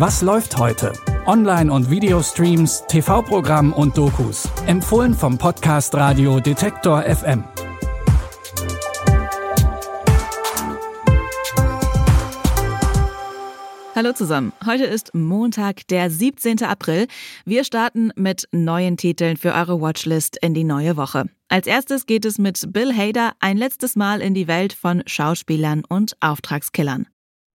Was läuft heute? Online- und Videostreams, TV-Programm und Dokus. Empfohlen vom Podcast Radio Detektor FM. Hallo zusammen. Heute ist Montag, der 17. April. Wir starten mit neuen Titeln für eure Watchlist in die neue Woche. Als erstes geht es mit Bill Hader ein letztes Mal in die Welt von Schauspielern und Auftragskillern.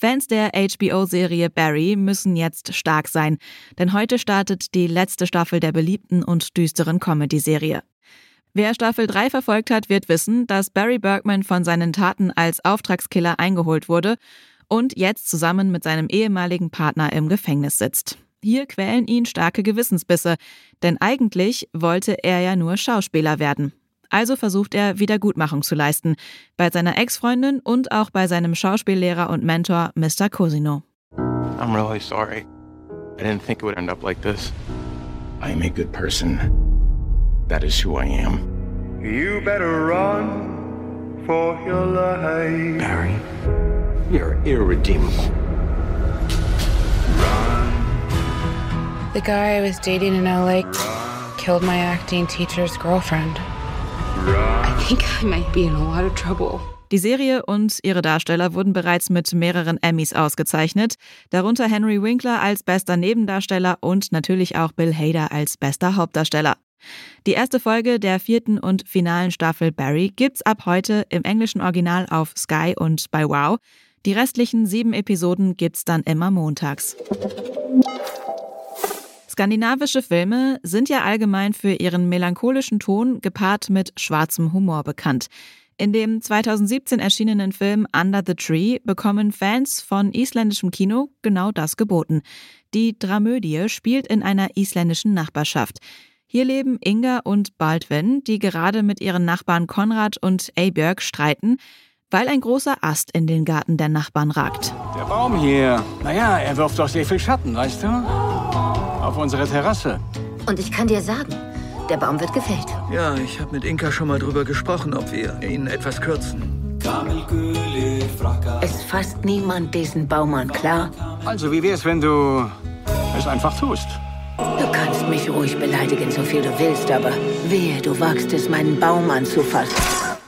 Fans der HBO-Serie Barry müssen jetzt stark sein, denn heute startet die letzte Staffel der beliebten und düsteren Comedy-Serie. Wer Staffel 3 verfolgt hat, wird wissen, dass Barry Bergman von seinen Taten als Auftragskiller eingeholt wurde und jetzt zusammen mit seinem ehemaligen Partner im Gefängnis sitzt. Hier quälen ihn starke Gewissensbisse, denn eigentlich wollte er ja nur Schauspieler werden. Also versucht er Wiedergutmachung zu leisten, bei seiner Ex-Freundin und auch bei seinem Schauspiellehrer und Mentor Mr. Cosino. I'm really sorry. I didn't think it would end up like this. I am a good person. That is who I am. You better run for your life. Barry, you're irredeemable. The guy I was dating in LA killed my acting teacher's girlfriend. Die Serie und ihre Darsteller wurden bereits mit mehreren Emmys ausgezeichnet, darunter Henry Winkler als bester Nebendarsteller und natürlich auch Bill Hader als bester Hauptdarsteller. Die erste Folge der vierten und finalen Staffel Barry gibt's ab heute im englischen Original auf Sky und bei Wow. Die restlichen sieben Episoden gibt's dann immer montags. Skandinavische Filme sind ja allgemein für ihren melancholischen Ton gepaart mit schwarzem Humor bekannt. In dem 2017 erschienenen Film Under the Tree bekommen Fans von isländischem Kino genau das geboten. Die Dramödie spielt in einer isländischen Nachbarschaft. Hier leben Inga und Baldwin, die gerade mit ihren Nachbarn Konrad und Eybjörg streiten, weil ein großer Ast in den Garten der Nachbarn ragt. Der Baum hier, naja, er wirft doch sehr viel Schatten, weißt du? Auf unsere Terrasse. Und ich kann dir sagen, der Baum wird gefällt. Ja, ich habe mit Inka schon mal drüber gesprochen, ob wir ihn etwas kürzen. Es fasst niemand diesen Baum an, klar? Also, wie wär's, wenn du es einfach tust? Du kannst mich ruhig beleidigen, so viel du willst, aber wehe, du wagst es, meinen Baum anzufassen.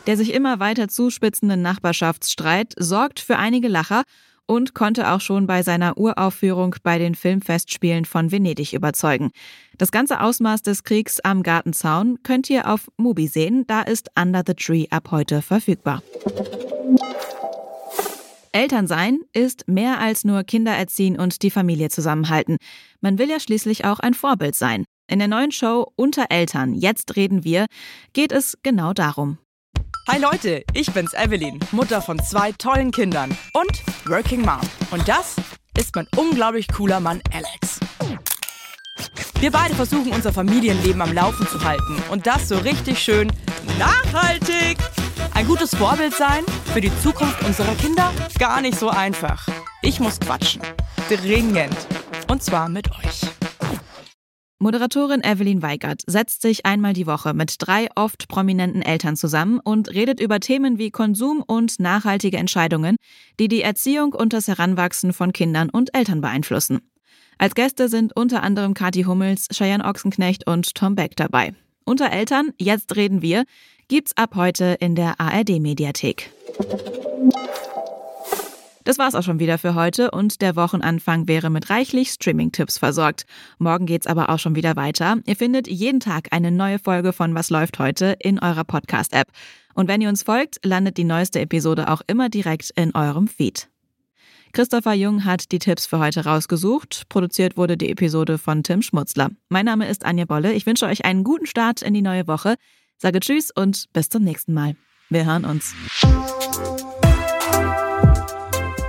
Der sich immer weiter zuspitzende Nachbarschaftsstreit sorgt für einige Lacher und konnte auch schon bei seiner Uraufführung bei den Filmfestspielen von Venedig überzeugen. Das ganze Ausmaß des Kriegs am Gartenzaun könnt ihr auf Mubi sehen, da ist Under the Tree ab heute verfügbar. Elternsein ist mehr als nur Kinder erziehen und die Familie zusammenhalten. Man will ja schließlich auch ein Vorbild sein. In der neuen Show Unter Eltern, jetzt reden wir, geht es genau darum. Hi Leute, ich bin's Evelyn, Mutter von zwei tollen Kindern und Working Mom. Und das ist mein unglaublich cooler Mann Alex. Wir beide versuchen unser Familienleben am Laufen zu halten und das so richtig schön nachhaltig. Ein gutes Vorbild sein für die Zukunft unserer Kinder? Gar nicht so einfach. Ich muss quatschen. Dringend. Und zwar mit euch. Moderatorin Evelyn Weigert setzt sich einmal die Woche mit drei oft prominenten Eltern zusammen und redet über Themen wie Konsum und nachhaltige Entscheidungen, die die Erziehung und das Heranwachsen von Kindern und Eltern beeinflussen. Als Gäste sind unter anderem Kathi Hummels, Cheyenne Ochsenknecht und Tom Beck dabei. Unter Eltern, jetzt reden wir, gibt's ab heute in der ARD-Mediathek. Das war's auch schon wieder für heute und der Wochenanfang wäre mit reichlich Streaming-Tipps versorgt. Morgen geht's aber auch schon wieder weiter. Ihr findet jeden Tag eine neue Folge von Was läuft heute in eurer Podcast-App. Und wenn ihr uns folgt, landet die neueste Episode auch immer direkt in eurem Feed. Christopher Jung hat die Tipps für heute rausgesucht. Produziert wurde die Episode von Tim Schmutzler. Mein Name ist Anja Bolle. Ich wünsche euch einen guten Start in die neue Woche. Sage Tschüss und bis zum nächsten Mal. Wir hören uns.